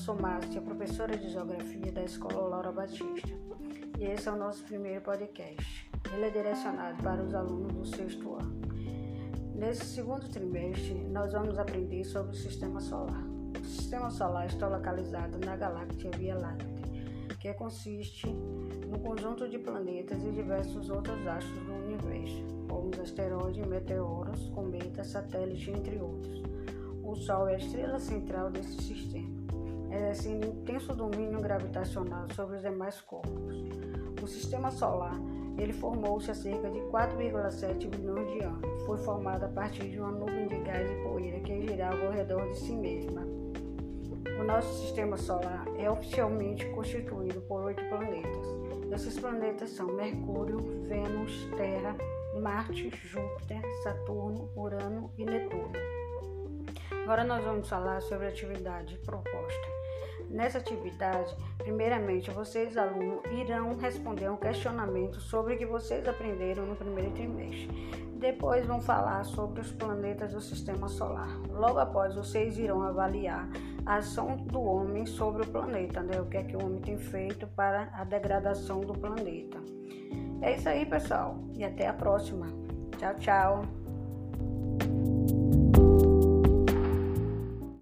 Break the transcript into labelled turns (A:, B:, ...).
A: sou Márcia, professora de Geografia da Escola Laura Batista, e esse é o nosso primeiro podcast. Ele é direcionado para os alunos do sexto ano. Nesse segundo trimestre, nós vamos aprender sobre o Sistema Solar. O Sistema Solar está localizado na galáxia Via Láctea, que consiste no conjunto de planetas e diversos outros astros do universo, como os asteroides, meteoros, cometas, satélites, entre outros. O Sol é a estrela central desse sistema, exercendo intenso domínio gravitacional sobre os demais corpos. O Sistema Solar ele formou-se há cerca de 4,7 bilhões de anos. Foi formado a partir de uma nuvem de gás e poeira que girava ao redor de si mesma. O nosso sistema solar é oficialmente constituído por oito planetas. Esses planetas são Mercúrio, Vênus, Terra, Marte, Júpiter, Saturno, Urano e Netuno. Agora nós vamos falar sobre a atividade proposta. Nessa atividade, primeiramente, vocês, alunos, irão responder um questionamento sobre o que vocês aprenderam no primeiro trimestre. Depois vão falar sobre os planetas do sistema solar. Logo após, vocês irão avaliar a ação do homem sobre o planeta, né? O que é que o homem tem feito para a degradação do planeta. É isso aí, pessoal, e até a próxima. Tchau, tchau.